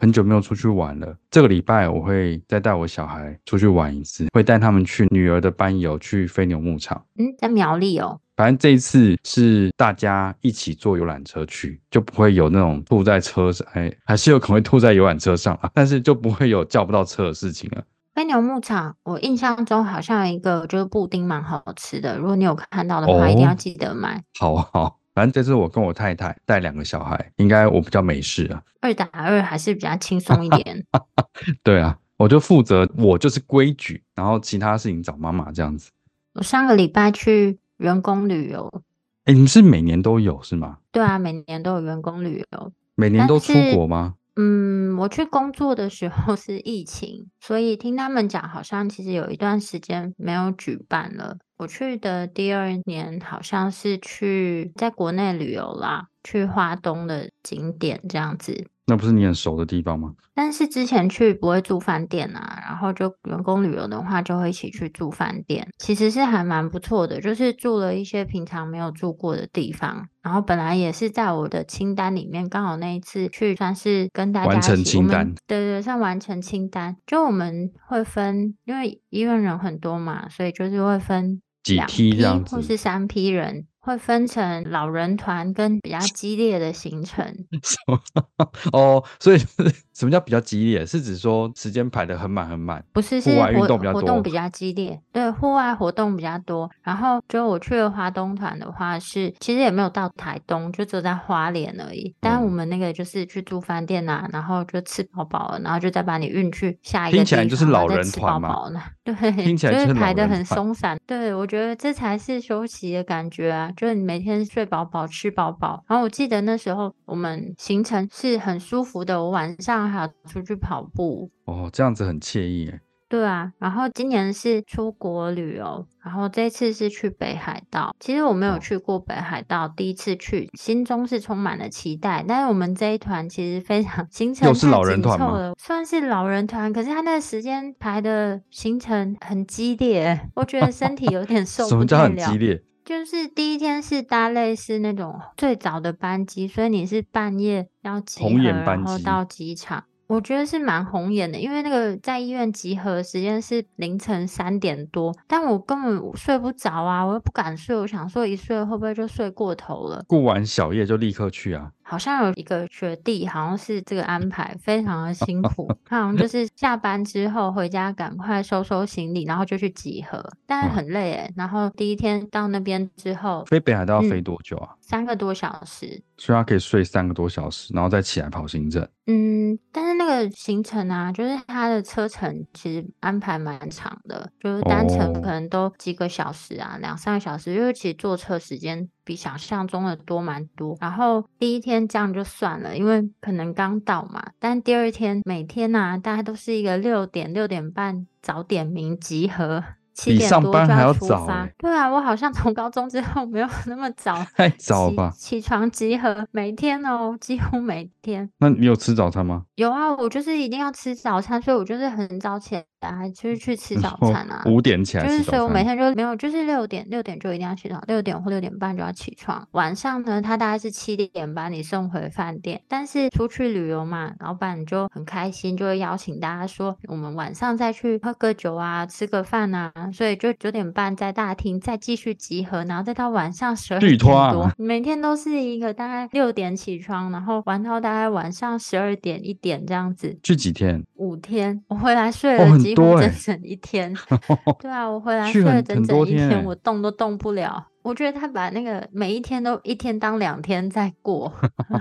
很久没有出去玩了，这个礼拜我会再带我小孩出去玩一次，会带他们去女儿的班游，去飞牛牧场。嗯，在苗栗哦。反正这一次是大家一起坐游览车去，就不会有那种吐在车上，哎，还是有可能会吐在游览车上啊，但是就不会有叫不到车的事情了。飞牛牧场，我印象中好像有一个就是布丁蛮好吃的，如果你有看到的话，哦、一定要记得买。好 好。反正这次我跟我太太带两个小孩，应该我比较没事啊。二打二还是比较轻松一点。对啊，我就负责，我就是规矩，然后其他事情找妈妈这样子。我上个礼拜去员工旅游。哎，你们是每年都有是吗？对啊，每年都有员工旅游。每年都出国吗？嗯，我去工作的时候是疫情，所以听他们讲，好像其实有一段时间没有举办了。我去的第二年好像是去在国内旅游啦，去华东的景点这样子。那不是你很熟的地方吗？但是之前去不会住饭店啊，然后就员工旅游的话就会一起去住饭店，其实是还蛮不错的，就是住了一些平常没有住过的地方。然后本来也是在我的清单里面，刚好那一次去算是跟大家完成清单。对，对对，算完成清单。就我们会分，因为医院人很多嘛，所以就是会分几批或是三批人。会分成老人团跟比较激烈的行程。哦，所以什么叫比较激烈？是指说时间排得很满很满？不是，是户外运动比较多，活动比较激烈。对，户外活动比较多。然后就我去了华东团的话是，是其实也没有到台东，就只有在花莲而已。但我们那个就是去住饭店啊，然后就吃饱饱了，然后就再把你运去下一个地方。听起来就是老人团嘛？对，听起来就是排得很松散。对，我觉得这才是休息的感觉啊。就是你每天睡饱饱，吃饱饱。然后我记得那时候我们行程是很舒服的，我晚上还要出去跑步。哦，这样子很惬意耶。对啊，然后今年是出国旅游，然后这次是去北海道。其实我没有去过北海道，哦、第一次去，心中是充满了期待。但是我们这一团其实非常 行程又是老人团吗？算是老人团，可是他那个时间排的行程很激烈，我觉得身体有点 受不了。什么叫很激烈？就是第一天是搭类似那种最早的班机，所以你是半夜要集合，然后到机场。我觉得是蛮红眼的，因为那个在医院集合时间是凌晨三点多，但我根本睡不着啊，我又不敢睡，我想说一睡会不会就睡过头了？顾完小夜就立刻去啊。好像有一个学弟，好像是这个安排非常的辛苦，他好像就是下班之后回家赶快收收行李，然后就去集合，但是很累哎。然后第一天到那边之后，飞北海道要飞多久啊？嗯，三个多小时，所以他可以睡三个多小时，然后再起来跑行政。嗯，但是那个行程啊，就是它的车程其实安排蛮长的，就是单程可能都几个小时啊，两三个小时，因为其实坐车时间。比想象中的多蛮多，然后第一天这样就算了，因为可能刚到嘛。但第二天每天呐、啊，大家都是一个六点六点半早点名集合，七点多就要出发。还要欸、对啊，我好像从高中之后没有 那么早，太早吧？起床集合，每天哦，几乎每天。那你有吃早餐吗？有啊，我就是一定要吃早餐，所以我就是很早起来。就是去吃早餐啊，五点起来就是，所以我每天就没有，就是六点六点就一定要起床，六点或六点半就要起床。晚上呢，他大概是七点把你送回饭店。但是出去旅游嘛，老板就很开心，就会邀请大家说，我们晚上再去喝个酒啊，吃个饭啊。所以就九点半在大厅再继续集合，然后再到晚上十二点多，每天都是一个大概六点起床，然后玩到大概晚上十二点一点这样子。去几天？五天。我回来睡了几。乎整整一天，对啊，我回来睡了整整一天，天我动都动不了。我觉得他把那个每一天都一天当两天在过，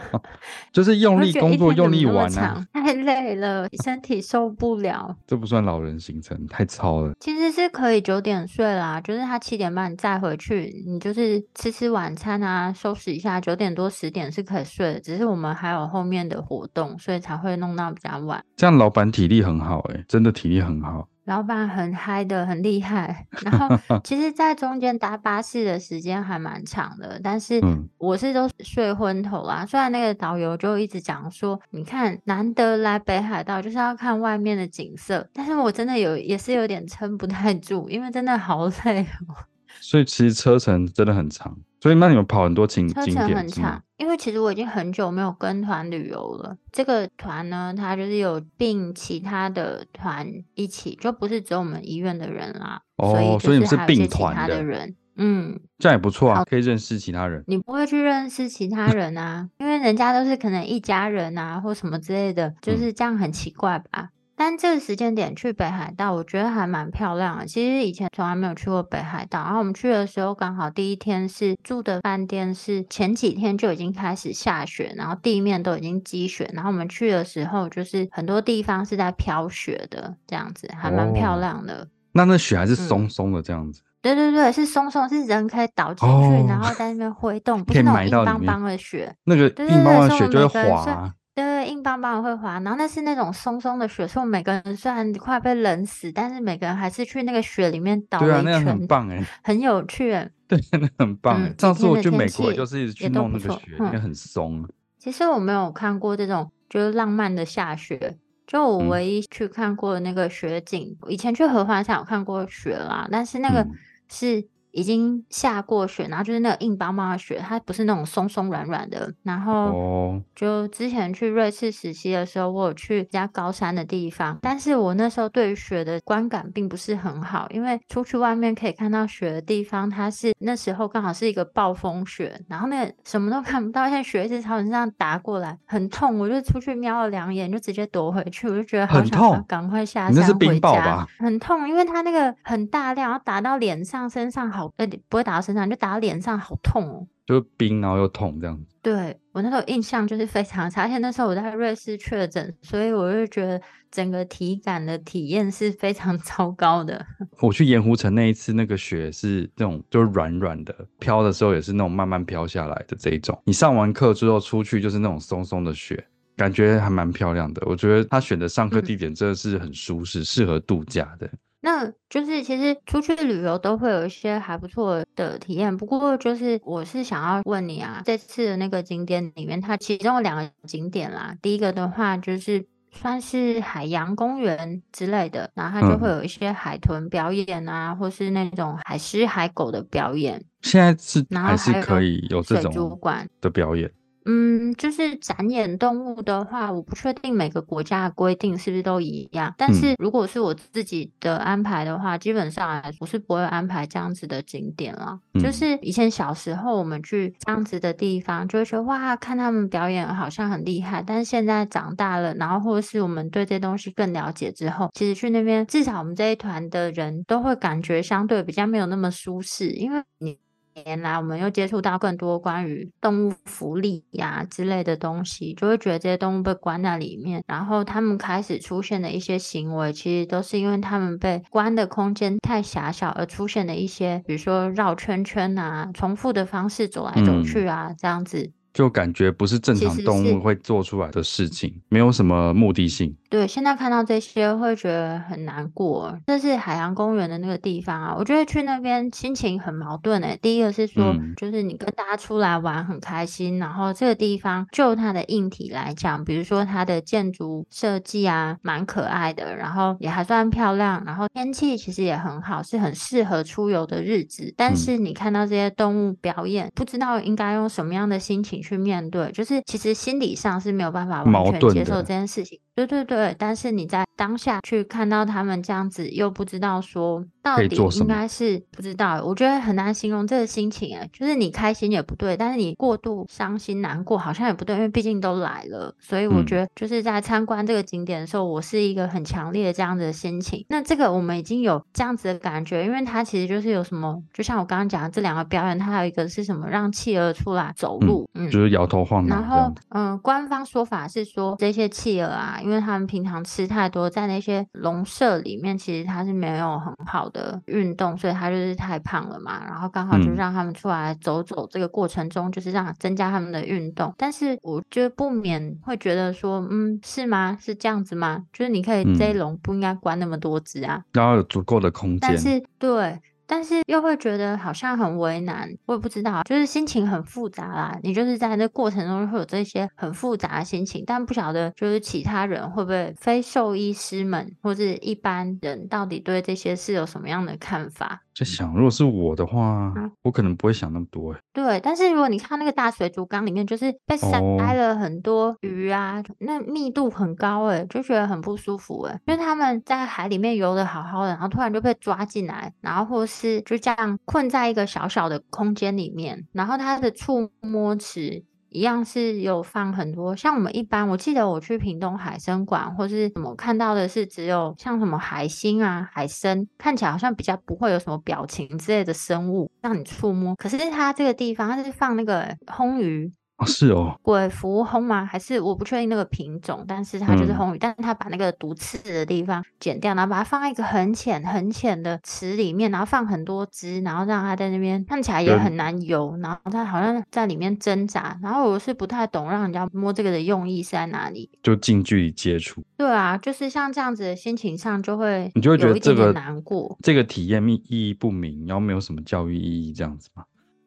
就是用力工作，用力玩啊，太累了，身体受不了。这不算老人行程，太超了。其实是可以九点睡啦，就是他七点半再回去，你就是吃吃晚餐啊，收拾一下，九点多十点是可以睡的。只是我们还有后面的活动，所以才会弄到比较晚。这样老板体力很好哎、欸，真的体力很好。老板很嗨的，很厉害。然后 其实，在中间搭巴士的时间还蛮长的，但是我是都睡昏头啦。虽然那个导游就一直讲说，你看难得来北海道就是要看外面的景色，但是我真的有也是有点撑不太住，因为真的好累哦。所以其实车程真的很长。所以那你们跑很多景景点，车程很长，因为其实我已经很久没有跟团旅游了。这个团呢，它就是有并其他的团一起，就不是只有我们医院的人啦。哦，所以你是并团的人，嗯，这样也不错啊，可以认识其他人。你不会去认识其他人啊，因为人家都是可能一家人啊，或什么之类的，就是这样很奇怪吧。嗯但这个时间点去北海道，我觉得还蛮漂亮的。其实以前从来没有去过北海道，然后我们去的时候刚好第一天是住的饭店是前几天就已经开始下雪，然后地面都已经积雪，然后我们去的时候就是很多地方是在飘雪的，这样子还蛮漂亮的。哦、那那雪还是松松的这样子？嗯、对对对，是松松，是人可以倒进去，哦、然后在那边挥动，不是那种硬邦邦的雪。那个硬邦邦的雪就会滑。对，硬邦邦的会滑，然后那是那种松松的雪，所以每个人虽然快被冷死，但是每个人还是去那个雪里面倒了一圈，对啊，那很棒哎，很有趣。对，那很棒哎。上次我去美国，就是一直去弄那个雪，因为很松。其实我没有看过这种就是浪漫的下雪，就我唯一去看过的那个雪景，以前去合欢山有看过雪啦，但是那个是。已经下过雪，然后就是那个硬邦邦的雪，它不是那种松松软软的。然后就之前去瑞士实习的时候，我有去比较高山的地方，但是我那时候对于雪的观感并不是很好，因为出去外面可以看到雪的地方，它是那时候刚好是一个暴风雪，然后那个什么都看不到，现在雪一直朝你这样打过来，很痛。我就出去瞄了两眼，就直接躲回去，我就觉得好痛赶快下山回家。很痛，因为它那个很大量，然后打到脸上、身上好。呃，不会打到身上，就打到脸上，好痛哦！就是冰，然后又痛这样子。对，我那时候印象就是非常差，而且那时候我在瑞士确诊，所以我就觉得整个体感的体验是非常 糟糕的。我去盐湖城那一次，那个雪是那种就是软软的，飘的时候也是那种慢慢飘下来的这一种。你上完课之后出去就是那种松松的雪，感觉还蛮漂亮的。我觉得他选的上课地点真的是很舒适，适、嗯、合度假的。那就是其实出去旅游都会有一些还不错的体验，不过就是我是想要问你啊，这次的那个景点里面，它其中有两个景点啦。第一个的话就是算是海洋公园之类的，然后它就会有一些海豚表演啊，嗯、或是那种海狮、海狗的表演。现在是还是可以有这种的表演。嗯，就是展演动物的话，我不确定每个国家的规定是不是都一样。但是如果是我自己的安排的话，嗯、基本上来我是不会安排这样子的景点了。嗯、就是以前小时候我们去这样子的地方，就会觉得哇，看他们表演好像很厉害。但是现在长大了，然后或者是我们对这东西更了解之后，其实去那边，至少我们这一团的人都会感觉相对比较没有那么舒适，因为你。年来，我们又接触到更多关于动物福利呀之类的东西，就会觉得这些动物被关在里面，然后他们开始出现的一些行为，其实都是因为他们被关的空间太狭小而出现的一些，比如说绕圈圈啊、重复的方式走来走去啊，这样子。就感觉不是正常动物会做出来的事情，没有什么目的性。对，现在看到这些会觉得很难过。这是海洋公园的那个地方啊，我觉得去那边心情很矛盾诶。第一个是说，嗯、就是你跟大家出来玩很开心，然后这个地方就它的硬体来讲，比如说它的建筑设计啊，蛮可爱的，然后也还算漂亮，然后天气其实也很好，是很适合出游的日子。但是你看到这些动物表演，不知道应该用什么样的心情去面对，就是其实心理上是没有办法完全接受这件事情。对对对，但是你在当下去看到他们这样子，又不知道说到底应该是不知道，我觉得很难形容这个心情哎，就是你开心也不对，但是你过度伤心难过好像也不对，因为毕竟都来了，所以我觉得就是在参观这个景点的时候，我是一个很强烈的这样子的心情。那这个我们已经有这样子的感觉，因为它其实就是有什么，就像我刚刚讲的这两个表演，它还有一个是什么，让企鹅出来走路，嗯，嗯就是摇头晃脑。然后嗯，官方说法是说这些企鹅啊。因为他们平常吃太多，在那些笼舍里面，其实它是没有很好的运动，所以它就是太胖了嘛。然后刚好就让他们出来走走，这个过程中就是让增加他们的运动。但是我就不免会觉得说，嗯，是吗？是这样子吗？就是你可以这一笼不应该关那么多只啊，然后有足够的空间。但是对。但是又会觉得好像很为难，我也不知道，就是心情很复杂啦。你就是在这过程中会有这些很复杂的心情，但不晓得就是其他人会不会，非兽医师们或者一般人到底对这些事有什么样的看法？在想，如果是我的话，嗯、我可能不会想那么多。对，但是如果你看那个大水族缸里面，就是被塞了很多鱼啊，哦、那密度很高，哎，就觉得很不舒服，哎，因为他们在海里面游得好好的，然后突然就被抓进来，然后或是就这样困在一个小小的空间里面，然后它的触摸池。一样是有放很多，像我们一般，我记得我去屏东海生馆或是什么看到的是只有像什么海星啊、海参，看起来好像比较不会有什么表情之类的生物让你触摸。可是它这个地方，它是放那个红鱼。哦，是哦，鬼蝠红吗？还是我不确定那个品种，但是它就是红鱼，嗯、但是它把那个毒刺的地方剪掉，然后把它放在一个很浅很浅的池里面，然后放很多只，然后让它在那边看起来也很难游，然后它好像在里面挣扎，然后我是不太懂让人家摸这个的用意是在哪里，就近距离接触。对啊，就是像这样子的心情上就会你就会觉得这个难过，这个体验意义不明，然后没有什么教育意义这样子吗？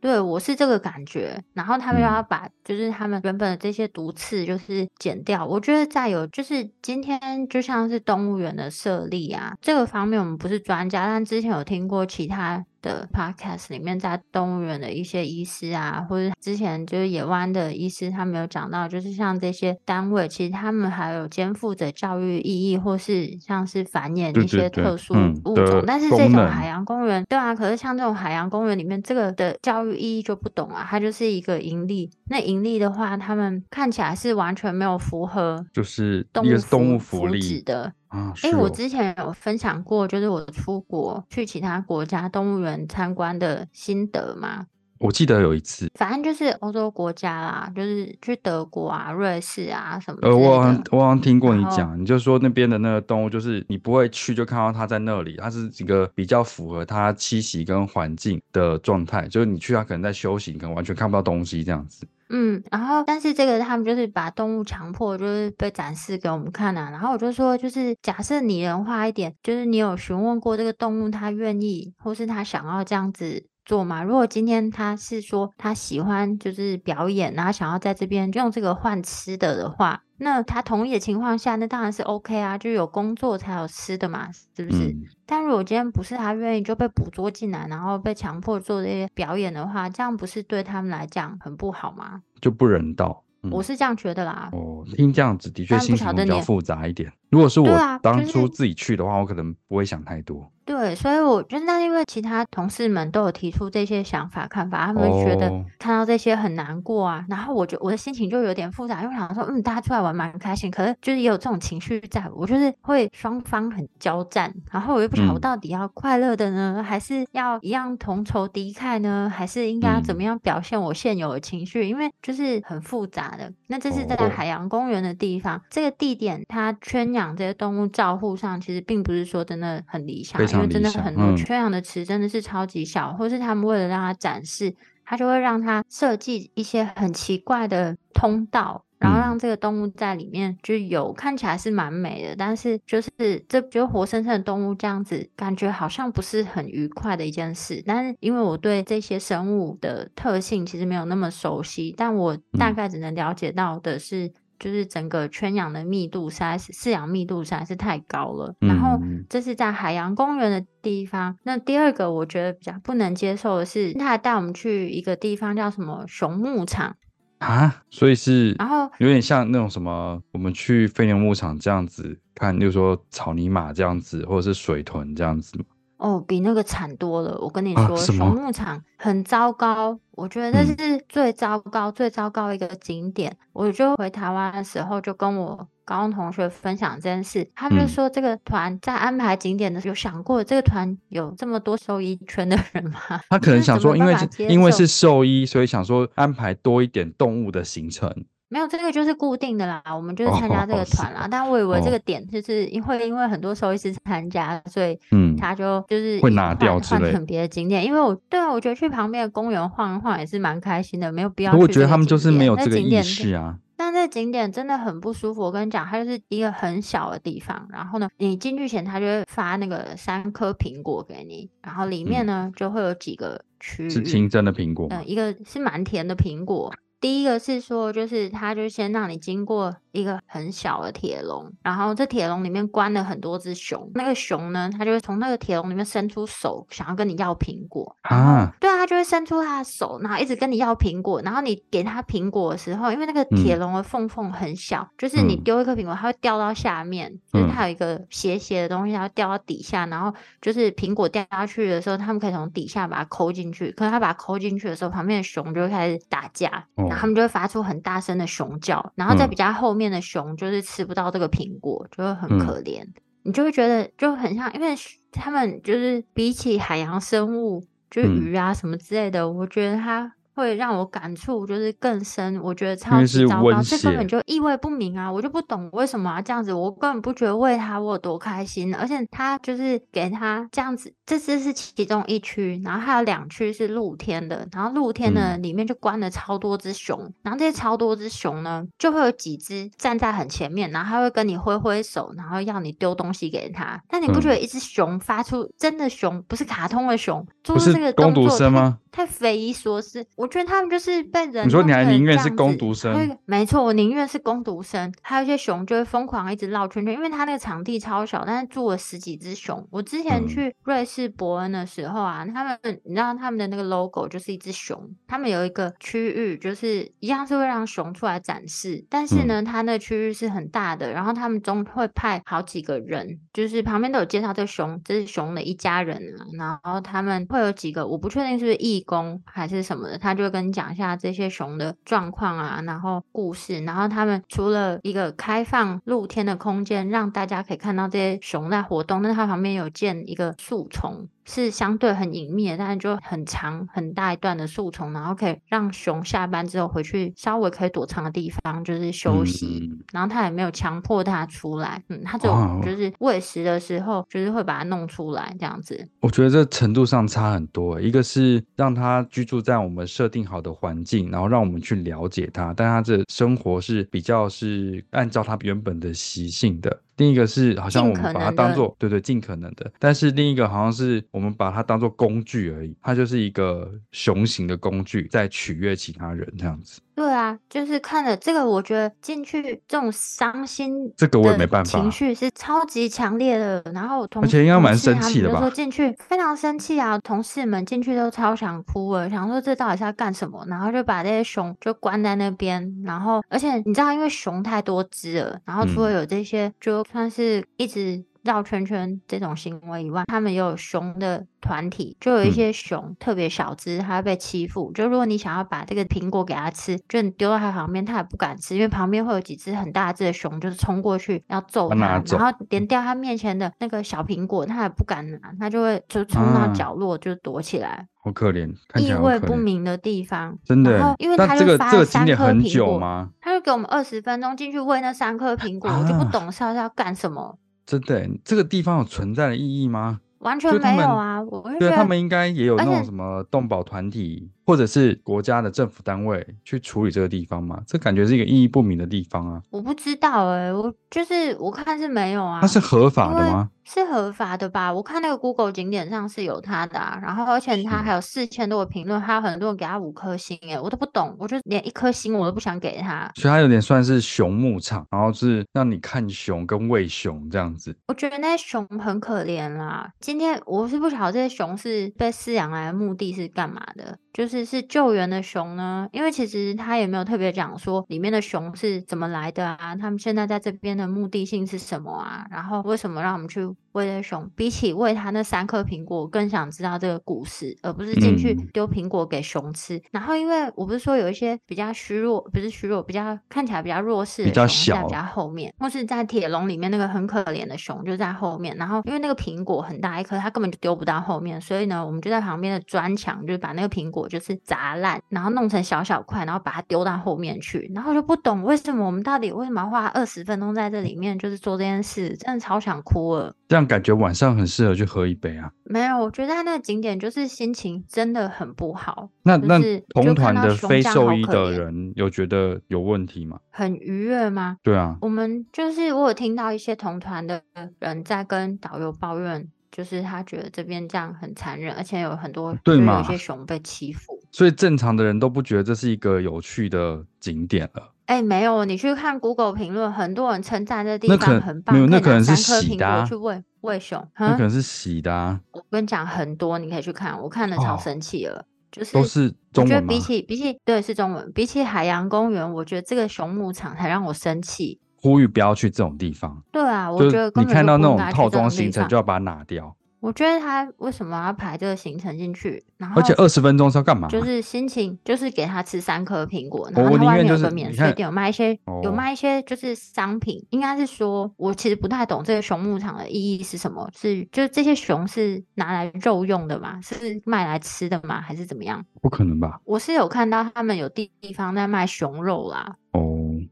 对，我是这个感觉，然后他们又要把，就是他们原本的这些毒刺，就是剪掉。嗯、我觉得再有，就是今天就像是动物园的设立啊，这个方面我们不是专家，但之前有听过其他。的 podcast 里面，在动物园的一些医师啊，或者之前就是野湾的医师，他们有讲到，就是像这些单位，其实他们还有肩负着教育意义，或是像是繁衍一些特殊物种。对对对，嗯、但是这种海洋公园，对啊，可是像这种海洋公园里面，这个的教育意义就不懂啊，它就是一个盈利。那盈利的话，他们看起来是完全没有符合，就是一个是动物福利的。哎、欸，我之前有分享过，就是我出国去其他国家动物园参观的心得嘛。我记得有一次，反正就是欧洲国家啦，就是去德国啊、瑞士啊什么的。呃，我好像我好像听过你讲，你就说那边的那个动物，就是你不会去就看到它在那里，它是一个比较符合它栖息跟环境的状态，就是你去它可能在休息，可能完全看不到东西这样子。嗯，然后但是这个他们就是把动物强迫就是被展示给我们看啊，然后我就说就是假设拟人化一点，就是你有询问过这个动物它愿意或是它想要这样子做嘛？如果今天他是说他喜欢就是表演，然后想要在这边用这个换吃的的话。那他同意的情况下，那当然是 OK 啊，就有工作才有吃的嘛，是不是？嗯、但如果今天不是他愿意就被捕捉进来，然后被强迫做这些表演的话，这样不是对他们来讲很不好吗？就不人道。嗯、我是这样觉得啦。哦，听这样子的确心情比较复杂一点。如果是我当初自己去的话，我可能不会想太多。对，所以我觉得那因为其他同事们都有提出这些想法看法，他们觉得看到这些很难过啊。Oh. 然后我就我的心情就有点复杂，因为我想说，嗯，大家出来玩蛮开心，可是就是也有这种情绪在，我就是会双方很交战。然后我又不晓得我到底要快乐的呢，嗯、还是要一样同仇敌忾呢？还是应该要怎么样表现我现有的情绪？嗯、因为就是很复杂的。那这是在海洋公园的地方，oh. 这个地点它圈养这些动物照护上，其实并不是说真的很理想。因为真的很多圈养的池真的是超级小，嗯、或是他们为了让它展示，他就会让它设计一些很奇怪的通道。然后让这个动物在里面就有看起来是蛮美的，但是就是这就活生生的动物这样子，感觉好像不是很愉快的一件事。但是因为我对这些生物的特性其实没有那么熟悉，但我大概只能了解到的是，就是整个圈养的密度实在是饲养密度实在是太高了。然后这是在海洋公园的地方。那第二个我觉得比较不能接受的是，他还带我们去一个地方叫什么熊牧场。啊，所以是，然后有点像那种什么，我们去飞牛牧场这样子看，例如说草泥马这样子，或者是水豚这样子。哦，比那个惨多了。我跟你说，啊、熊牧场很糟糕，我觉得这是最糟糕、嗯、最糟糕一个景点。我就回台湾的时候，就跟我高中同学分享这件事，他们就说这个团在安排景点的时候，有想过这个团有这么多兽医圈的人吗？他可能想说，因为因为是兽医，所以想说安排多一点动物的行程。没有，这个就是固定的啦，我们就是参加这个团啦。Oh, 但我以为这个点就是因为因为很多兽医师参加，所以嗯，他就就是会拿掉换成别的景点。因为我对啊，我觉得去旁边的公园晃一晃也是蛮开心的，没有必要。我觉得他们就是没有这个意识啊。但这景点真的很不舒服，我跟你讲，它就是一个很小的地方。然后呢，你进去前他就会发那个三颗苹果给你，然后里面呢、嗯、就会有几个区域是清真的苹果，嗯，一个是蛮甜的苹果。第一个是说，就是他就先让你经过一个很小的铁笼，然后这铁笼里面关了很多只熊。那个熊呢，它就会从那个铁笼里面伸出手，想要跟你要苹果啊。对啊，它就会伸出它的手，然后一直跟你要苹果。然后你给它苹果的时候，因为那个铁笼的缝缝很小，嗯、就是你丢一颗苹果，它会掉到下面，嗯、就是它有一个斜斜的东西，它会掉到底下。然后就是苹果掉下去的时候，他们可以从底下把它抠进去。可是它把它抠进去的时候，旁边的熊就会开始打架。哦他们就会发出很大声的熊叫，然后在比较后面的熊就是吃不到这个苹果，就会很可怜。嗯、你就会觉得就很像，因为他们就是比起海洋生物，就是鱼啊什么之类的，嗯、我觉得它。会让我感触就是更深，我觉得超级糟糕，这根本就意味不明啊！我就不懂为什么要这样子，我根本不觉得喂它我有多开心，而且他就是给他这样子，这只是其中一区，然后还有两区是露天的，然后露天的里面就关了超多只熊，嗯、然后这些超多只熊呢，就会有几只站在很前面，然后他会跟你挥挥手，然后要你丢东西给他，但你不觉得一只熊发出真的熊，不是卡通的熊，做出这个动作吗？太匪夷所思，我觉得他们就是被人。你说你还宁愿是攻读生？没错，我宁愿是攻读生。还有一些熊就会疯狂一直绕圈圈，因为它那个场地超小，但是住了十几只熊。我之前去瑞士伯恩的时候啊，嗯、他们你知道他们的那个 logo 就是一只熊，他们有一个区域就是一样是会让熊出来展示，但是呢，它、嗯、那个区域是很大的，然后他们中会派好几个人，就是旁边都有介绍这熊，这是熊的一家人啊，然后他们会有几个，我不确定是不是义工还是什么的，他就跟你讲一下这些熊的状况啊，然后故事，然后他们除了一个开放露天的空间，让大家可以看到这些熊在活动，那它旁边有建一个树丛。是相对很隐秘的，但是就很长很大一段的树丛，然后可以让熊下班之后回去稍微可以躲藏的地方，就是休息。嗯、然后他也没有强迫它出来，嗯，他就就是喂食的时候，就是会把它弄出来这样子。我觉得这程度上差很多，一个是让它居住在我们设定好的环境，然后让我们去了解它，但它的生活是比较是按照它原本的习性的。另一个是好像我们把它当做对对尽可能的，但是另一个好像是我们把它当做工具而已，它就是一个雄型的工具，在取悦其他人这样子。对啊，就是看了这个，我觉得进去这种伤心，这个我也没办法，情绪是超级强烈的。然后同而且应该蛮生气的吧？说进去非常生气啊，同事们进去都超想哭了，想说这到底是要干什么？然后就把这些熊就关在那边，然后而且你知道，因为熊太多只了，然后除了有这些，就算是一直。绕圈圈这种行为以外，他们也有熊的团体，就有一些熊、嗯、特别小只，它被欺负。就如果你想要把这个苹果给它吃，就你丢到它旁边，它也不敢吃，因为旁边会有几只很大只的熊，就是冲过去要揍它，然后连掉它面前的那个小苹果，它也不敢拿，它就会就冲到角落就躲起来。啊、好可怜，意味不明的地方，真的。然后因为他就发了三颗苹果？他就给我们二十分钟进去喂那三颗苹果，啊、我就不懂是要要干什么。真的，这个地方有存在的意义吗？完全没有啊！我觉得对他们应该也有那种什么动保团体或者是国家的政府单位去处理这个地方吗？这感觉是一个意义不明的地方啊。我不知道哎、欸，我就是我看是没有啊。它是合法的吗？是合法的吧？我看那个 Google 景点上是有它的啊。然后而且它还有四千多个评论，还有很多人给它五颗星哎，我都不懂，我就连一颗星我都不想给它。所以它有点算是熊牧场，然后是让你看熊跟喂熊这样子。我觉得那些熊很可怜啦。今天我是不晓得这些熊是被饲养来的目的是干嘛的。就是是救援的熊呢，因为其实他也没有特别讲说里面的熊是怎么来的啊，他们现在在这边的目的性是什么啊，然后为什么让我们去喂的熊？比起喂他那三颗苹果，我更想知道这个故事，而不是进去丢苹果给熊吃。嗯、然后因为我不是说有一些比较虚弱，不是虚弱，比较看起来比较弱势的熊，比较小，在比较后面，或是在铁笼里面那个很可怜的熊就在后面。然后因为那个苹果很大一颗，它根本就丢不到后面，所以呢，我们就在旁边的砖墙，就是把那个苹果。就是砸烂，然后弄成小小块，然后把它丢到后面去。然后我就不懂为什么我们到底为什么要花二十分钟在这里面，就是做这件事，真的超想哭了。这样感觉晚上很适合去喝一杯啊。没有，我觉得他那个景点就是心情真的很不好。那那同团的非兽医的人有觉得有问题吗？很愉悦吗？对啊，我们就是我有听到一些同团的人在跟导游抱怨。就是他觉得这边这样很残忍，而且有很多对有一些熊被欺负，所以正常的人都不觉得这是一个有趣的景点了。哎、欸，没有，你去看 Google 评论，很多人称赞这地方很棒，没有，那可能是洗的、啊。去喂喂熊，那可能是洗的、啊。我跟你讲，很多你可以去看，我看了超生气了，哦、就是都是中文吗？我觉得比起比起对是中文，比起海洋公园，我觉得这个熊牧场才让我生气。呼吁不要去这种地方。对啊，我觉得你看到那种套装行程就要把它拿掉。我觉得他为什么要排这个行程进去？然后而且二十分钟是要干嘛？就是心情，就是给他吃三颗苹果，然后他外面有个免税店，有卖一些，有卖一些就是商品。应该是说，我其实不太懂这个熊牧场的意义是什么？是就是这些熊是拿来肉用的吗？是卖来吃的吗？还是怎么样？不可能吧？我是有看到他们有地地方在卖熊肉啦。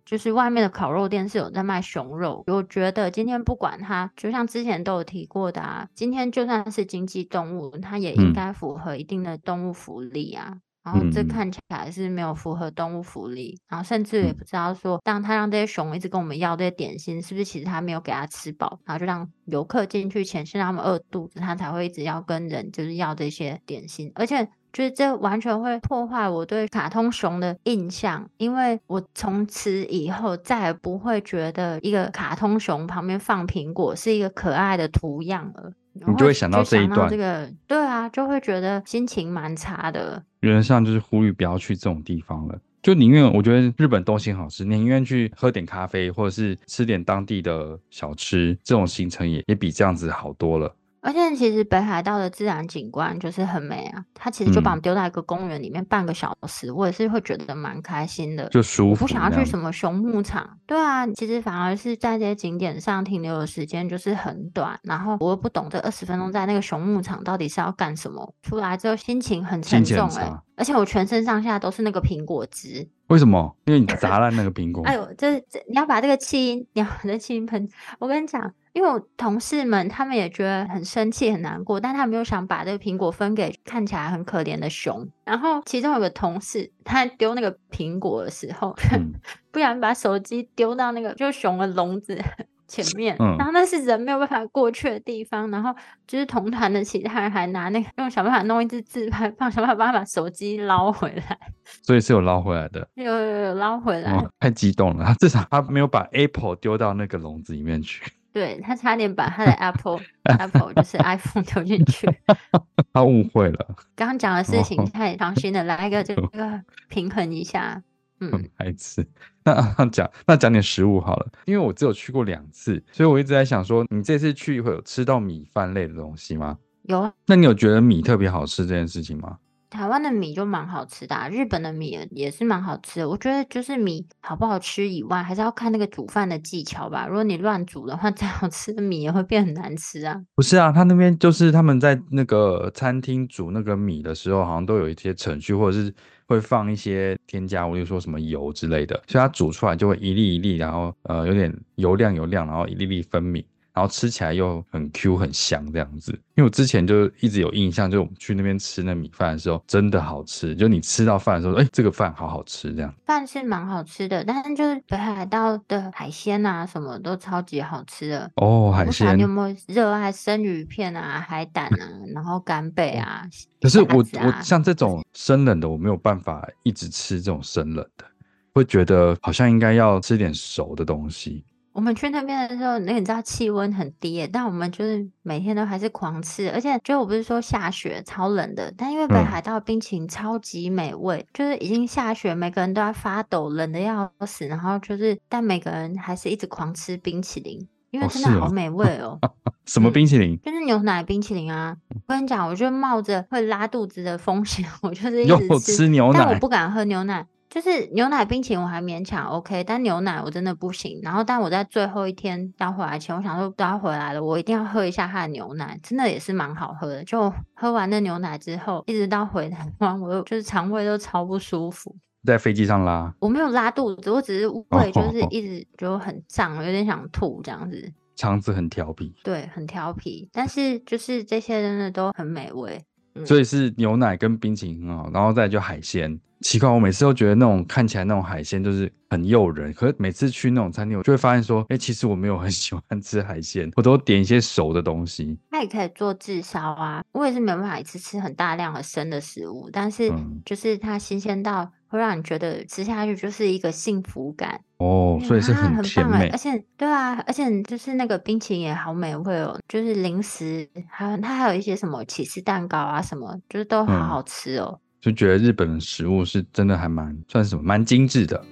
就是外面的烤肉店是有在卖熊肉，我觉得今天不管它，就像之前都有提过的啊，今天就算是经济动物，它也应该符合一定的动物福利啊。嗯、然后这看起来是没有符合动物福利，然后甚至也不知道说，当他让这些熊一直跟我们要这些点心，是不是其实他没有给他吃饱，然后就让游客进去前先让他们饿肚子，他才会一直要跟人就是要这些点心，而且。就是这完全会破坏我对卡通熊的印象，因为我从此以后再也不会觉得一个卡通熊旁边放苹果是一个可爱的图样了。你就会想到这一段，这个对啊，就会觉得心情蛮差的。原则上就是呼吁不要去这种地方了，就宁愿我觉得日本东西好吃，宁愿去喝点咖啡或者是吃点当地的小吃，这种行程也也比这样子好多了。而且其实北海道的自然景观就是很美啊，它其实就把我们丢在一个公园里面半个小时，嗯、我也是会觉得蛮开心的，就舒服。不想要去什么熊牧场，对啊，其实反而是在这些景点上停留的时间就是很短，然后我又不懂这二十分钟在那个熊牧场到底是要干什么，出来之后心情很沉重哎、欸，而且我全身上下都是那个苹果汁。为什么？因为你砸烂那个苹果。哎呦，这这你要把这个气音，你要把这气音喷。我跟你讲。因为我同事们他们也觉得很生气很难过，但他们又想把这个苹果分给看起来很可怜的熊。然后其中有个同事，他丢那个苹果的时候，嗯、不然把手机丢到那个就熊的笼子 前面，嗯、然后那是人没有办法过去的地方。然后就是同团的其他人还拿那个用想办法弄一只自拍棒，想办法把手机捞回来。所以是有捞回来的，有有有捞回来。哦，太激动了，他至少他没有把 Apple 丢到那个笼子里面去。对，他差点把他的 Apple Apple 就是 iPhone 丢进去，他误会了。刚刚讲的事情太伤心了，来一个这个平衡一下。嗯，孩子，那讲那讲点食物好了，因为我只有去过两次，所以我一直在想说，你这次去会有吃到米饭类的东西吗？有。那你有觉得米特别好吃这件事情吗？台湾的米就蛮好吃的啊，日本的米也也是蛮好吃的。我觉得就是米好不好吃以外，还是要看那个煮饭的技巧吧。如果你乱煮的话，再好吃的米也会变很难吃啊。不是啊，他那边就是他们在那个餐厅煮那个米的时候，好像都有一些程序，或者是会放一些添加物，例如说什么油之类的，所以它煮出来就会一粒一粒，然后呃有点油亮油亮，然后一粒粒分明。然后吃起来又很 Q 很香这样子。因为我之前就一直有印象，就我们去那边吃那米饭的时候，真的好吃。就你吃到饭的时候，哎，这个饭好好吃这样。饭是蛮好吃的，但是就是北海道的海鲜啊，什么都超级好吃的哦。海鲜，你有没有热爱生鱼片啊、海胆啊，然后干贝啊？可是我我像这种生冷的，我没有办法一直吃这种生冷的。会觉得好像应该要吃点熟的东西。我们去那边的时候，那你知道气温很低，但我们就是每天都还是狂吃。而且，就我不是说下雪超冷的，但因为北海道冰淇淋超级美味，嗯、就是已经下雪，每个人都要发抖，冷的要死。然后就是，但每个人还是一直狂吃冰淇淋，因为真的好美味哦。哦 哦什么冰淇淋？就是牛奶冰淇淋啊！我跟你讲，我就冒着会拉肚子的风险，我就是一直吃，吃牛奶，但我不敢喝牛奶。就是牛奶冰淇淋我还勉强 OK，但牛奶我真的不行。然后，但我在最后一天要回来前，我想说都要回来了，我一定要喝一下它的牛奶，真的也是蛮好喝的。就喝完那牛奶之后，一直到回台湾，我就是肠胃都超不舒服。在飞机上拉？我没有拉肚子，我只是胃就是一直就很胀，有点想吐这样子。肠子很调皮。对，很调皮。但是就是这些真的都很美味。嗯、所以是牛奶跟冰淇淋很好，然后再就海鲜。奇怪，我每次都觉得那种看起来那种海鲜就是很诱人，可是每次去那种餐厅，我就会发现说，哎、欸，其实我没有很 喜欢吃海鲜，我都点一些熟的东西。那也可以做自烧啊，我也是没办法一次吃很大量的生的食物，但是就是它新鲜到会让你觉得吃下去就是一个幸福感哦，所以是很甜美，啊、而且对啊，而且就是那个冰淇淋也好美味哦，就是零食还有它还有一些什么起司蛋糕啊什么，就是都好好吃哦。嗯就觉得日本的食物是真的还蛮算是什么蛮精致的。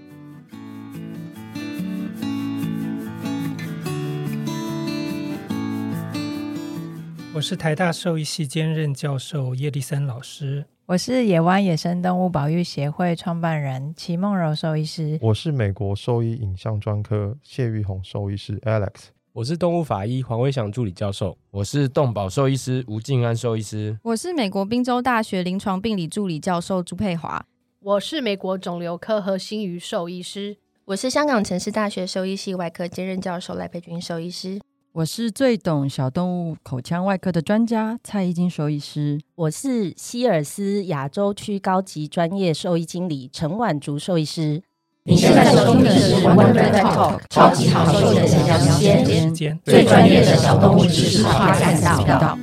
我是台大兽医系兼任教授叶立森老师，我是野湾野生动物保育协会创办人齐梦柔兽医师，我是美国兽医影像专科谢玉红兽医师 Alex。我是动物法医黄威祥助理教授，我是动保兽医师吴静安兽医师，我是美国宾州大学临床病理助理教授朱佩华，我是美国肿瘤科和心鱼兽医师，我是香港城市大学兽医系外科兼任教授赖佩君兽医师，我是最懂小动物口腔外科的专家蔡依金兽医师，我是希尔斯亚洲区高级专业兽医经理陈婉竹兽医师。你现在收听的是 Wonder Talk 超级好兽医的闲聊时间，最专业的小动物知识跨赛道。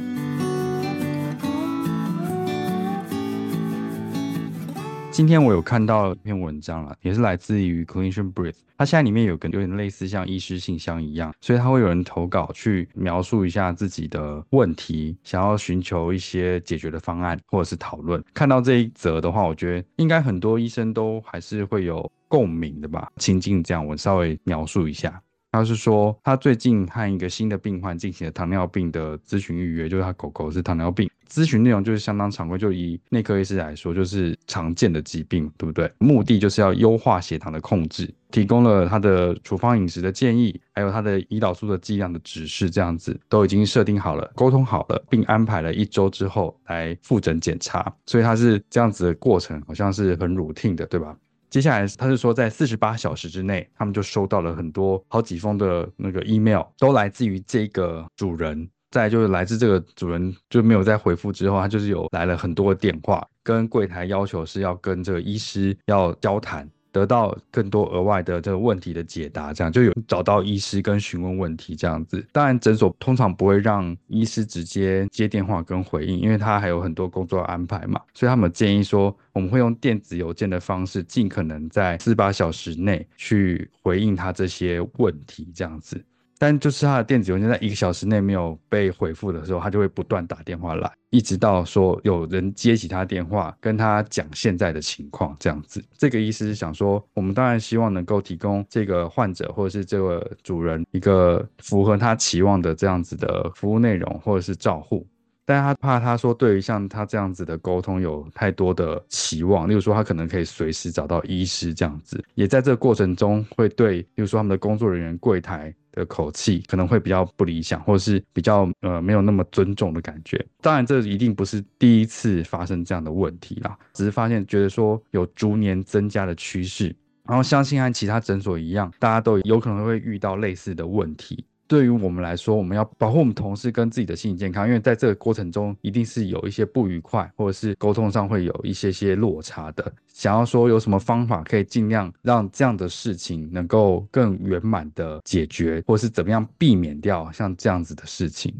今天我有看到一篇文章了，也是来自于 Clinician Brief，它现在里面有个有点类似像医师信箱一样，所以它会有人投稿去描述一下自己的问题，想要寻求一些解决的方案或者是讨论。看到这一则的话，我觉得应该很多医生都还是会有。共鸣的吧，情境这样，我稍微描述一下。他是说，他最近和一个新的病患进行了糖尿病的咨询预约，就是他狗狗是糖尿病，咨询内容就是相当常规，就以内科医师来说，就是常见的疾病，对不对？目的就是要优化血糖的控制，提供了他的处方饮食的建议，还有他的胰岛素的剂量的指示，这样子都已经设定好了，沟通好了，并安排了一周之后来复诊检查，所以他是这样子的过程，好像是很 routine 的，对吧？接下来，他是说，在四十八小时之内，他们就收到了很多好几封的那个 email，都来自于这个主人。再就是来自这个主人就没有再回复之后，他就是有来了很多的电话，跟柜台要求是要跟这个医师要交谈。得到更多额外的这个问题的解答，这样就有找到医师跟询问问题这样子。当然，诊所通常不会让医师直接接电话跟回应，因为他还有很多工作安排嘛。所以他们建议说，我们会用电子邮件的方式，尽可能在四八小时内去回应他这些问题这样子。但就是他的电子邮件在一个小时内没有被回复的时候，他就会不断打电话来，一直到说有人接起他电话，跟他讲现在的情况这样子。这个意思是想说，我们当然希望能够提供这个患者或者是这个主人一个符合他期望的这样子的服务内容或者是照护。但他怕他说对于像他这样子的沟通有太多的期望，例如说他可能可以随时找到医师这样子，也在这个过程中会对，例如说他们的工作人员柜台的口气可能会比较不理想，或者是比较呃没有那么尊重的感觉。当然这一定不是第一次发生这样的问题啦，只是发现觉得说有逐年增加的趋势，然后相信和其他诊所一样，大家都有可能会遇到类似的问题。对于我们来说，我们要保护我们同事跟自己的心理健康，因为在这个过程中一定是有一些不愉快，或者是沟通上会有一些些落差的。想要说有什么方法可以尽量让这样的事情能够更圆满的解决，或是怎么样避免掉像这样子的事情。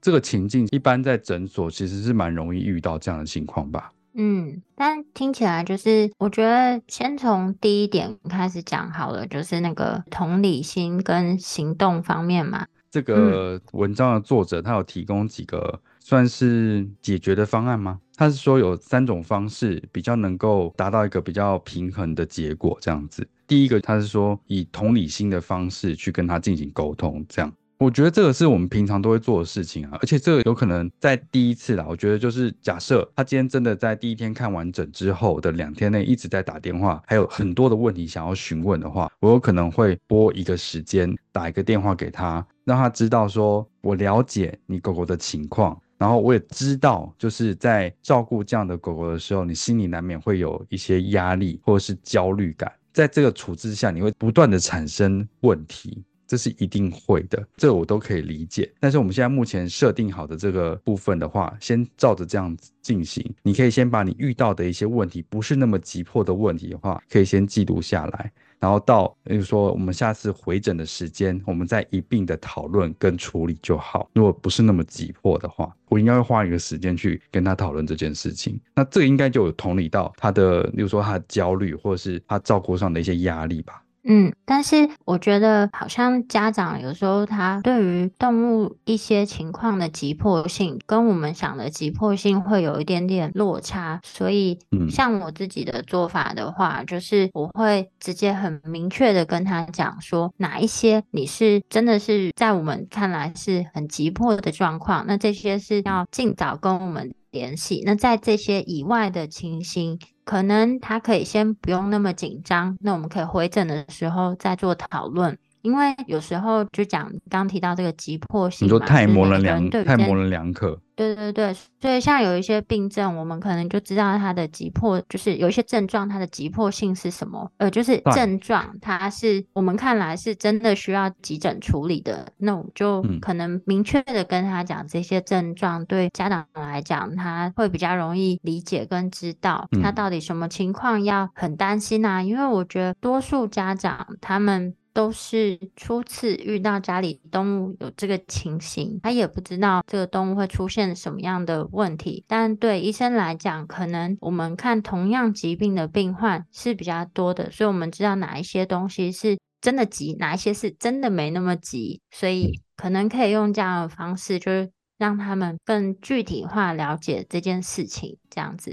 这个情境一般在诊所其实是蛮容易遇到这样的情况吧。嗯，但听起来就是，我觉得先从第一点开始讲好了，就是那个同理心跟行动方面嘛。这个文章的作者他有提供几个算是解决的方案吗？他是说有三种方式比较能够达到一个比较平衡的结果，这样子。第一个，他是说以同理心的方式去跟他进行沟通，这样。我觉得这个是我们平常都会做的事情啊，而且这个有可能在第一次啦。我觉得就是假设他今天真的在第一天看完诊之后的两天内一直在打电话，还有很多的问题想要询问的话，我有可能会拨一个时间打一个电话给他，让他知道说我了解你狗狗的情况，然后我也知道就是在照顾这样的狗狗的时候，你心里难免会有一些压力或者是焦虑感，在这个处置下你会不断的产生问题。这是一定会的，这我都可以理解。但是我们现在目前设定好的这个部分的话，先照着这样子进行。你可以先把你遇到的一些问题，不是那么急迫的问题的话，可以先记录下来，然后到比如说我们下次回诊的时间，我们再一并的讨论跟处理就好。如果不是那么急迫的话，我应该会花一个时间去跟他讨论这件事情。那这应该就有同理到他的，比如说他的焦虑，或者是他照顾上的一些压力吧。嗯，但是我觉得好像家长有时候他对于动物一些情况的急迫性，跟我们想的急迫性会有一点点落差。所以，像我自己的做法的话，就是我会直接很明确的跟他讲说，哪一些你是真的是在我们看来是很急迫的状况，那这些是要尽早跟我们联系。那在这些以外的情形，可能他可以先不用那么紧张，那我们可以回诊的时候再做讨论。因为有时候就讲刚提到这个急迫性，你说太模棱两太模棱两可。对对对，所以像有一些病症，我们可能就知道它的急迫，就是有一些症状，它的急迫性是什么？呃，就是症状，它是我们看来是真的需要急诊处理的，那我就可能明确的跟他讲这些症状，对家长来讲，他会比较容易理解跟知道他到底什么情况要很担心啊。因为我觉得多数家长他们。都是初次遇到家里动物有这个情形，他也不知道这个动物会出现什么样的问题。但对医生来讲，可能我们看同样疾病的病患是比较多的，所以我们知道哪一些东西是真的急，哪一些是真的没那么急。所以可能可以用这样的方式，就是让他们更具体化了解这件事情，这样子。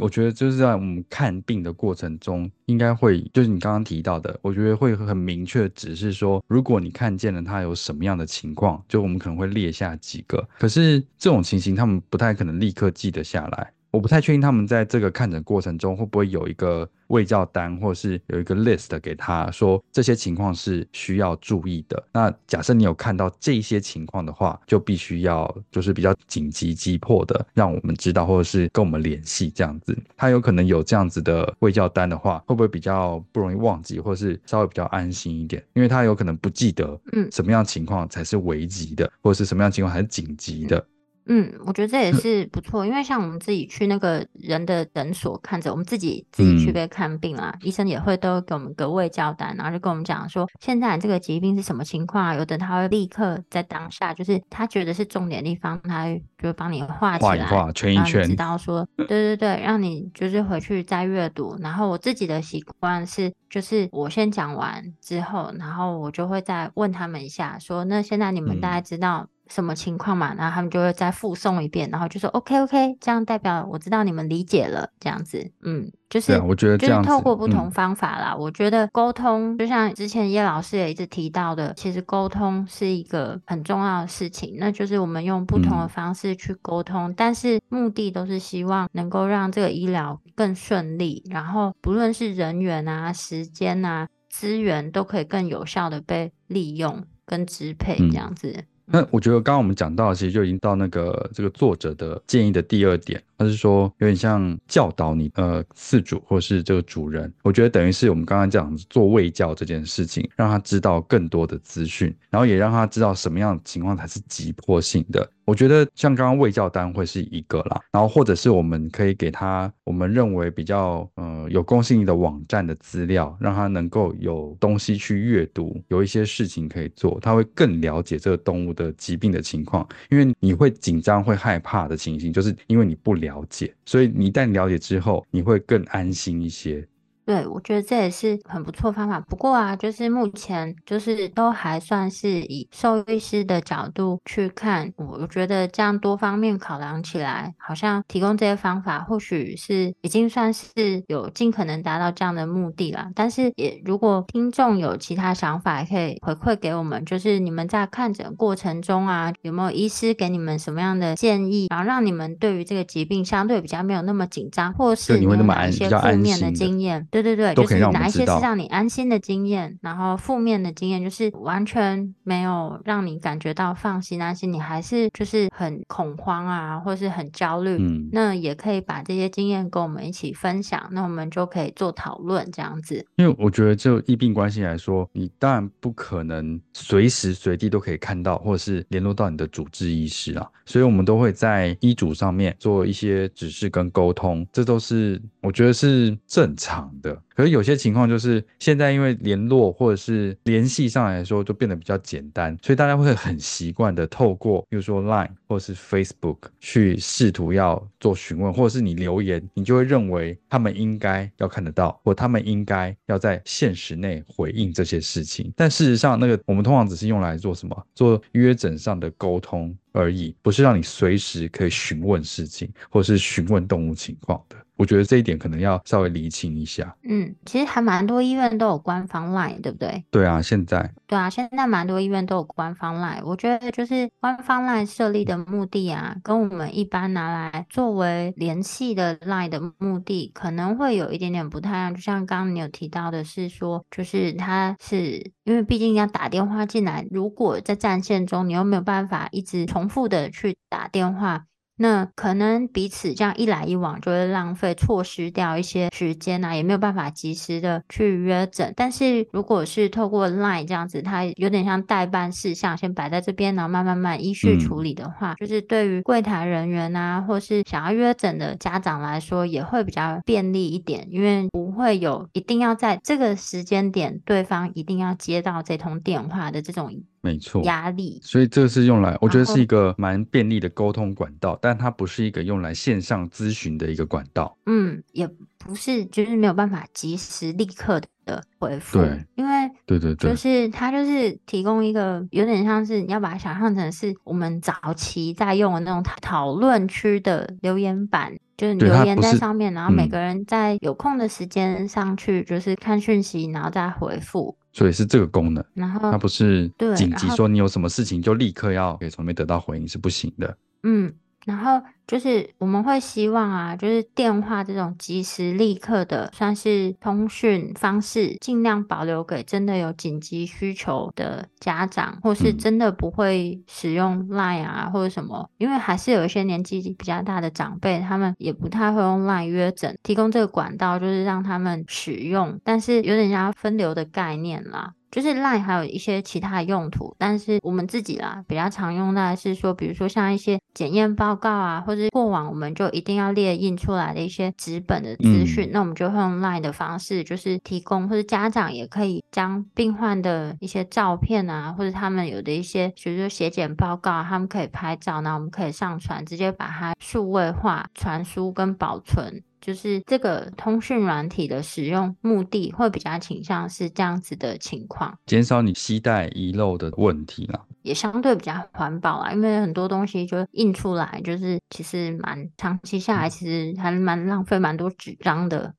我觉得就是在我们看病的过程中，应该会就是你刚刚提到的，我觉得会很明确指示说，如果你看见了他有什么样的情况，就我们可能会列下几个。可是这种情形，他们不太可能立刻记得下来。我不太确定他们在这个看诊过程中会不会有一个卫教单，或是有一个 list 给他说这些情况是需要注意的。那假设你有看到这些情况的话，就必须要就是比较紧急急迫的让我们知道，或者是跟我们联系这样子。他有可能有这样子的卫教单的话，会不会比较不容易忘记，或是稍微比较安心一点？因为他有可能不记得，嗯，什么样情况才是危急的，或者是什么样情况还是紧急的。嗯，我觉得这也是不错，因为像我们自己去那个人的诊所看着，我们自己自己去被看病啊，嗯、医生也会都给我们个位交单，然后就跟我们讲说，现在这个疾病是什么情况啊？有的他会立刻在当下，就是他觉得是重点地方，他就帮你画起来，画一画，圈一圈，知道说，对对对，让你就是回去再阅读。然后我自己的习惯是，就是我先讲完之后，然后我就会再问他们一下，说，那现在你们大概知道。嗯什么情况嘛？然后他们就会再复送一遍，然后就说 OK OK，这样代表我知道你们理解了，这样子，嗯，就是我觉得就是透过不同方法啦。我觉得沟通就像之前叶老师也一直提到的，其实沟通是一个很重要的事情，那就是我们用不同的方式去沟通，但是目的都是希望能够让这个医疗更顺利，然后不论是人员啊、时间啊、资源都可以更有效的被利用跟支配，这样子。那我觉得刚刚我们讲到，其实就已经到那个这个作者的建议的第二点，他是说有点像教导你呃饲主或是这个主人，我觉得等于是我们刚刚讲做喂教这件事情，让他知道更多的资讯，然后也让他知道什么样的情况才是急迫性的。我觉得像刚刚喂教单会是一个啦，然后或者是我们可以给他我们认为比较呃有公信力的网站的资料，让他能够有东西去阅读，有一些事情可以做，他会更了解这个动物的疾病的情况。因为你会紧张、会害怕的情形，就是因为你不了了解，所以你一旦了解之后，你会更安心一些。对，我觉得这也是很不错方法。不过啊，就是目前就是都还算是以兽医师的角度去看，我我觉得这样多方面考量起来，好像提供这些方法，或许是已经算是有尽可能达到这样的目的了。但是也如果听众有其他想法，也可以回馈给我们。就是你们在看诊过程中啊，有没有医师给你们什么样的建议，然后让你们对于这个疾病相对比较没有那么紧张，或是你有哪一些负面的经验？对 对对对，就是哪一些是让你安心的经验，然后负面的经验就是完全没有让你感觉到放心安心，你还是就是很恐慌啊，或是很焦虑。嗯，那也可以把这些经验跟我们一起分享，那我们就可以做讨论这样子。因为我觉得就疫病关系来说，你当然不可能随时随地都可以看到，或者是联络到你的主治医师啊，所以我们都会在医嘱上面做一些指示跟沟通，这都是我觉得是正常的。可是有些情况就是现在因为联络或者是联系上来说就变得比较简单，所以大家会很习惯的透过比如说 Line 或是 Facebook 去试图要做询问，或者是你留言，你就会认为他们应该要看得到，或他们应该要在限时内回应这些事情。但事实上，那个我们通常只是用来做什么？做约诊上的沟通而已，不是让你随时可以询问事情或是询问动物情况的。我觉得这一点可能要稍微厘清一下。嗯，其实还蛮多医院都有官方 LINE，对不对？对啊，现在。对啊，现在蛮多医院都有官方 LINE。我觉得就是官方 LINE 设立的目的啊，跟我们一般拿来作为联系的 LINE 的目的，可能会有一点点不太一样。就像刚刚你有提到的是说，就是它是因为毕竟要打电话进来，如果在战线中你又没有办法一直重复的去打电话。那可能彼此这样一来一往，就会浪费、错失掉一些时间啊，也没有办法及时的去约诊。但是如果是透过 Line 这样子，它有点像代办事项，先摆在这边，然后慢慢慢依序处理的话，嗯、就是对于柜台人员啊，或是想要约诊的家长来说，也会比较便利一点，因为不会有一定要在这个时间点，对方一定要接到这通电话的这种。没错，压力，所以这个是用来，我觉得是一个蛮便利的沟通管道，但它不是一个用来线上咨询的一个管道。嗯，也不是，就是没有办法及时立刻的回复。对，因为对对对，就是它就是提供一个有点像是你要把它想象成是我们早期在用的那种讨论区的留言板，就是留言在上面，然后每个人在有空的时间上去，就是看讯息，然后再回复。所以是这个功能，然后它不是紧急说你有什么事情就立刻要可以从那边得到回应是不行的。嗯，然后就是我们会希望啊，就是电话这种及时立刻的算是通讯方式，尽量保留给真的有紧急需求的家长，或是真的不会使用 Line 啊或者什么，因为还是有一些年纪比较大的长辈，他们也不太会用 Line 约诊，提供这个管道就是让他们使用，但是有点像分流的概念啦。就是 Line 还有一些其他的用途，但是我们自己啦比较常用的是说，比如说像一些检验报告啊，或者过往我们就一定要列印出来的一些纸本的资讯，嗯、那我们就会用 Line 的方式，就是提供或者家长也可以将病患的一些照片啊，或者他们有的一些，比如说血检报告，他们可以拍照，那我们可以上传，直接把它数位化传输跟保存。就是这个通讯软体的使用目的会比较倾向是这样子的情况，减少你携带遗漏的问题啦，也相对比较环保啊，因为很多东西就印出来，就是其实蛮长期下来，其实还蛮浪费蛮多纸张的。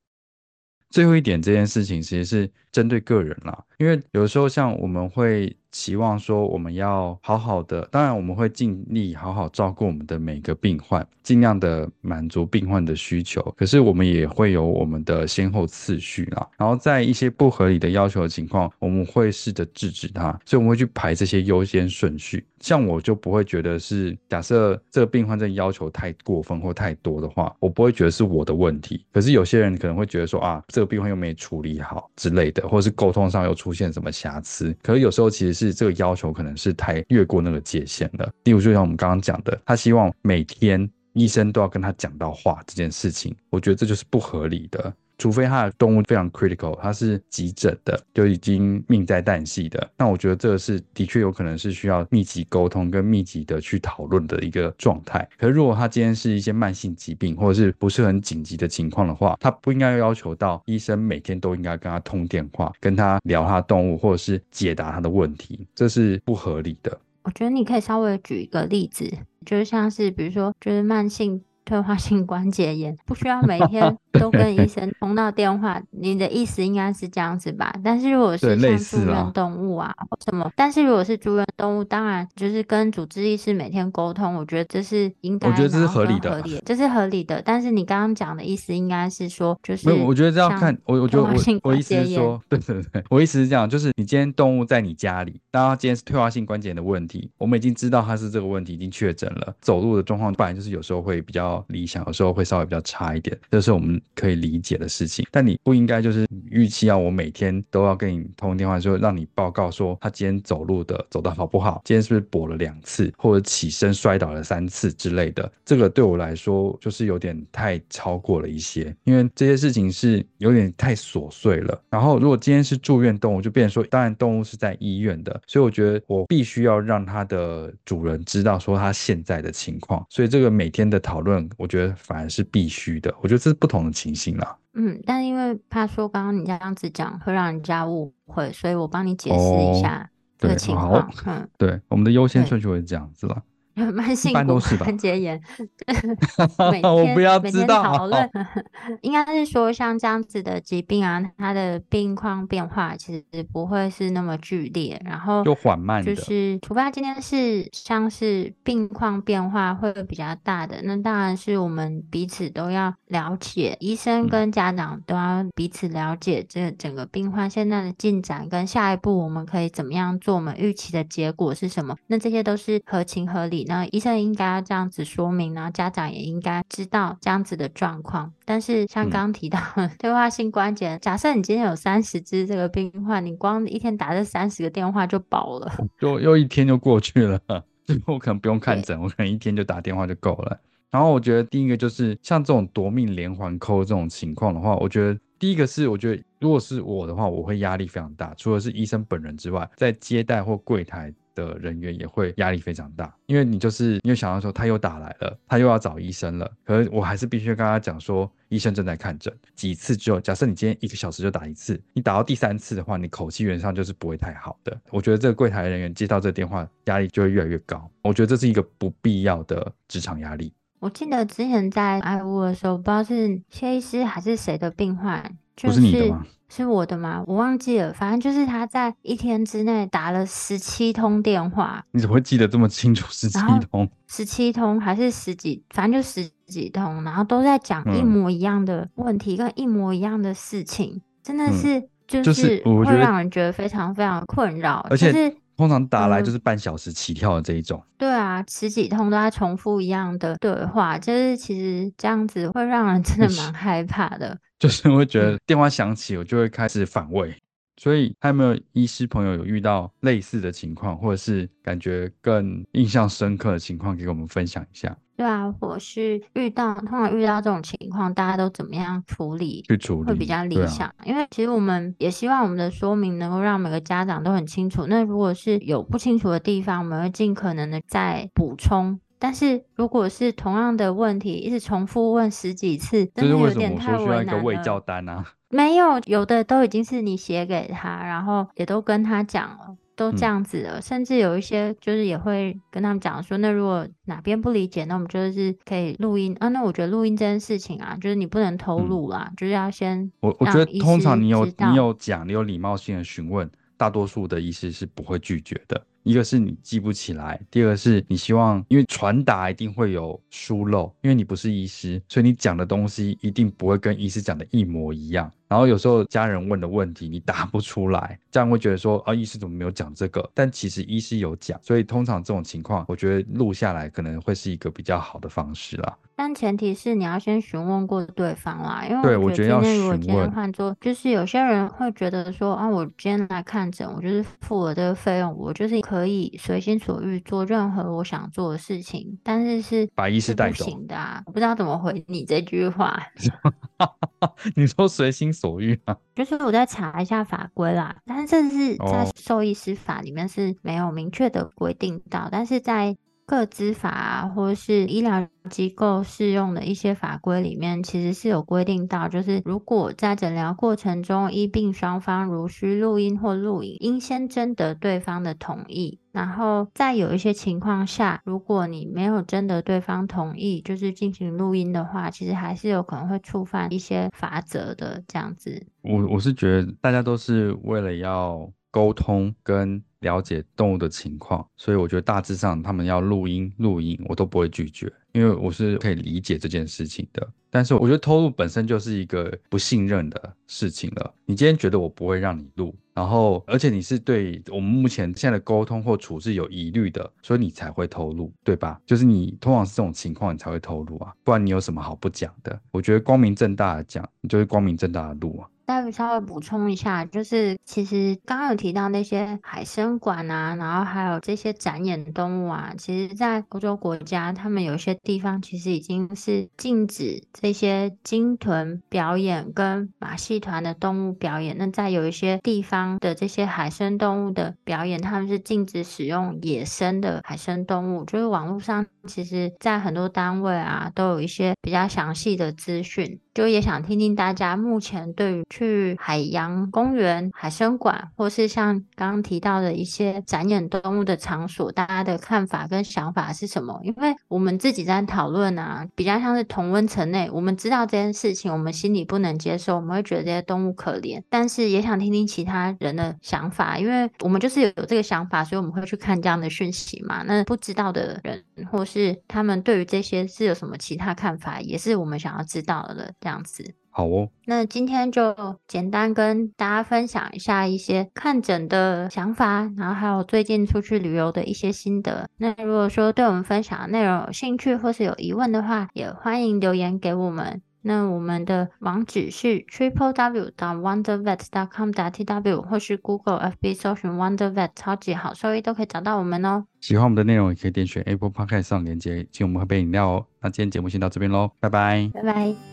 最后一点，这件事情其实是针对个人啦，因为有时候像我们会。期望说我们要好好的，当然我们会尽力好好照顾我们的每个病患，尽量的满足病患的需求。可是我们也会有我们的先后次序啦。然后在一些不合理的要求的情况，我们会试着制止它。所以我们会去排这些优先顺序。像我就不会觉得是假设这个病患这要求太过分或太多的话，我不会觉得是我的问题。可是有些人可能会觉得说啊，这个病患又没处理好之类的，或是沟通上又出现什么瑕疵。可是有时候其实是这个要求可能是太越过那个界限了。例如就像我们刚刚讲的，他希望每天医生都要跟他讲到话这件事情，我觉得这就是不合理的。除非他的动物非常 critical，他是急诊的，就已经命在旦夕的，那我觉得这个是的确有可能是需要密集沟通跟密集的去讨论的一个状态。可是如果他今天是一些慢性疾病或者是不是很紧急的情况的话，他不应该要求到医生每天都应该跟他通电话，跟他聊他动物或者是解答他的问题，这是不合理的。我觉得你可以稍微举一个例子，就像是比如说就是慢性。退化性 关节炎不需要每天 都跟医生通到电话，你的意思应该是这样子吧？但是如果是像住院动物啊或什么，但是如果是住院动物，当然就是跟主治医师每天沟通，我觉得这是应该，我觉得这是合理的，合理，这是合理的。但是你刚刚讲的意思应该是说，就是没有，我觉得这要看我，我觉得我我意思是说，对对对，我意思是这样，就是你今天动物在你家里，当然今天是退化性关节炎的问题，我们已经知道它是这个问题，已经确诊了，走路的状况不然就是有时候会比较。理想有时候会稍微比较差一点，这是我们可以理解的事情。但你不应该就是预期要我每天都要跟你通电话，说让你报告说他今天走路的走的好不好，今天是不是跛了两次，或者起身摔倒了三次之类的。这个对我来说就是有点太超过了一些，因为这些事情是有点太琐碎了。然后如果今天是住院动物，就变成说，当然动物是在医院的，所以我觉得我必须要让它的主人知道说他现在的情况。所以这个每天的讨论。我觉得反而是必须的，我觉得这是不同的情形啦。嗯，但因为怕说刚刚你这样子讲会让人家误会，所以我帮你解释一下这个情况。嗯，对，我们的优先顺序会是这样子啦。慢性骨关节炎，每天我不要知道讨论，应该是说像这样子的疾病啊，它的病况变化其实不会是那么剧烈，然后就缓慢，就是除非他今天是像是病况变化会比较大的，那当然是我们彼此都要了解，医生跟家长都要彼此了解这整个病患现在的进展跟下一步我们可以怎么样做，我们预期的结果是什么，那这些都是合情合理。那医生应该要这样子说明，然后家长也应该知道这样子的状况。但是像刚刚提到的退化性关节，假设你今天有三十只这个病患，你光一天打这三十个电话就饱了，就又一天就过去了。我可能不用看诊，我可能一天就打电话就够了。然后我觉得第一个就是像这种夺命连环 call 这种情况的话，我觉得第一个是我觉得如果是我的话，我会压力非常大。除了是医生本人之外，在接待或柜台。的人员也会压力非常大，因为你就是因为想到说他又打来了，他又要找医生了，可是我还是必须跟他讲说医生正在看诊。几次之后，假设你今天一个小时就打一次，你打到第三次的话，你口气原上就是不会太好的。我觉得这个柜台人员接到这个电话压力就会越来越高，我觉得这是一个不必要的职场压力。我记得之前在爱屋的时候，不知道是谢医师还是谁的病患，就是、不是你的吗？是我的吗？我忘记了，反正就是他在一天之内打了十七通电话。你怎么会记得这么清楚？十七通？十七通还是十几？反正就十几通，然后都在讲一模一样的问题跟一模一样的事情，嗯、真的是就是会让人觉得非常非常困扰，而且、就是。通常打来就是半小时起跳的这一种，嗯、对啊，十几通都在重复一样的对话，就是其实这样子会让人真的蛮害怕的，就是会觉得电话响起，我就会开始反胃。所以，还有没有医师朋友有遇到类似的情况，或者是感觉更印象深刻的情况，给我们分享一下？对啊，或是遇到通常遇到这种情况，大家都怎么样处理？去处理会比较理想。啊、因为其实我们也希望我们的说明能够让每个家长都很清楚。那如果是有不清楚的地方，我们会尽可能的再补充。但是如果是同样的问题，一直重复问十几次，真的有点太为难了。这是为什么我说需要一个卫教单啊？没有，有的都已经是你写给他，然后也都跟他讲了。都这样子了，嗯、甚至有一些就是也会跟他们讲说，那如果哪边不理解，那我们就是可以录音啊。那我觉得录音这件事情啊，就是你不能偷录啦，嗯、就是要先我我觉得通常你有你有讲，你有礼貌性的询问，大多数的医师是不会拒绝的。一个是你记不起来，第二个是你希望，因为传达一定会有疏漏，因为你不是医师，所以你讲的东西一定不会跟医师讲的一模一样。然后有时候家人问的问题你答不出来，这样会觉得说啊，医师怎么没有讲这个？但其实医师有讲，所以通常这种情况，我觉得录下来可能会是一个比较好的方式啦。但前提是你要先询问过对方啦，因为对我觉得今天如果今天换做，就是有些人会觉得说啊，我今天来看诊，我就是付了这个费用，我就是可以随心所欲做任何我想做的事情，但是是 把医师带走，不行的啊，我不知道怎么回你这句话。你说随心所欲啊？就是我在查一下法规啦，但是这是在兽医师法里面是没有明确的规定到，但是在个资法啊，或是医疗机构适用的一些法规里面，其实是有规定到，就是如果在诊疗过程中，医病双方如需录音或录影，应先征得对方的同意。然后在有一些情况下，如果你没有征得对方同意，就是进行录音的话，其实还是有可能会触犯一些法则的。这样子，我我是觉得大家都是为了要沟通跟了解动物的情况，所以我觉得大致上他们要录音录影，我都不会拒绝，因为我是可以理解这件事情的。但是我觉得偷录本身就是一个不信任的事情了。你今天觉得我不会让你录，然后而且你是对我们目前现在的沟通或处置有疑虑的，所以你才会偷录，对吧？就是你通常是这种情况，你才会偷录啊，不然你有什么好不讲的？我觉得光明正大的讲，你就是光明正大的录啊。再稍微补充一下，就是其实刚刚有提到那些海生馆啊，然后还有这些展演动物啊，其实，在欧洲国家，他们有些地方其实已经是禁止这些鲸豚表演跟马戏团的动物表演。那在有一些地方的这些海生动物的表演，他们是禁止使用野生的海生动物。就是网络上，其实在很多单位啊，都有一些比较详细的资讯。就也想听听大家目前对于去海洋公园、海生馆，或是像刚刚提到的一些展演动物的场所，大家的看法跟想法是什么？因为我们自己在讨论啊，比较像是同温层内，我们知道这件事情，我们心里不能接受，我们会觉得这些动物可怜，但是也想听听其他人的想法，因为我们就是有这个想法，所以我们会去看这样的讯息嘛。那不知道的人，或是他们对于这些是有什么其他看法，也是我们想要知道的。这样子好哦，那今天就简单跟大家分享一下一些看诊的想法，然后还有最近出去旅游的一些心得。那如果说对我们分享的内容有兴趣或是有疑问的话，也欢迎留言给我们。那我们的网址是 triple w dot wondervet dot com dot tw 或是 Google FB 搜寻 Wondervet 超级好收益都可以找到我们哦。喜欢我们的内容，也可以点选 Apple Podcast 上链接，请我们喝杯饮料哦。那今天节目先到这边喽，拜拜，拜拜。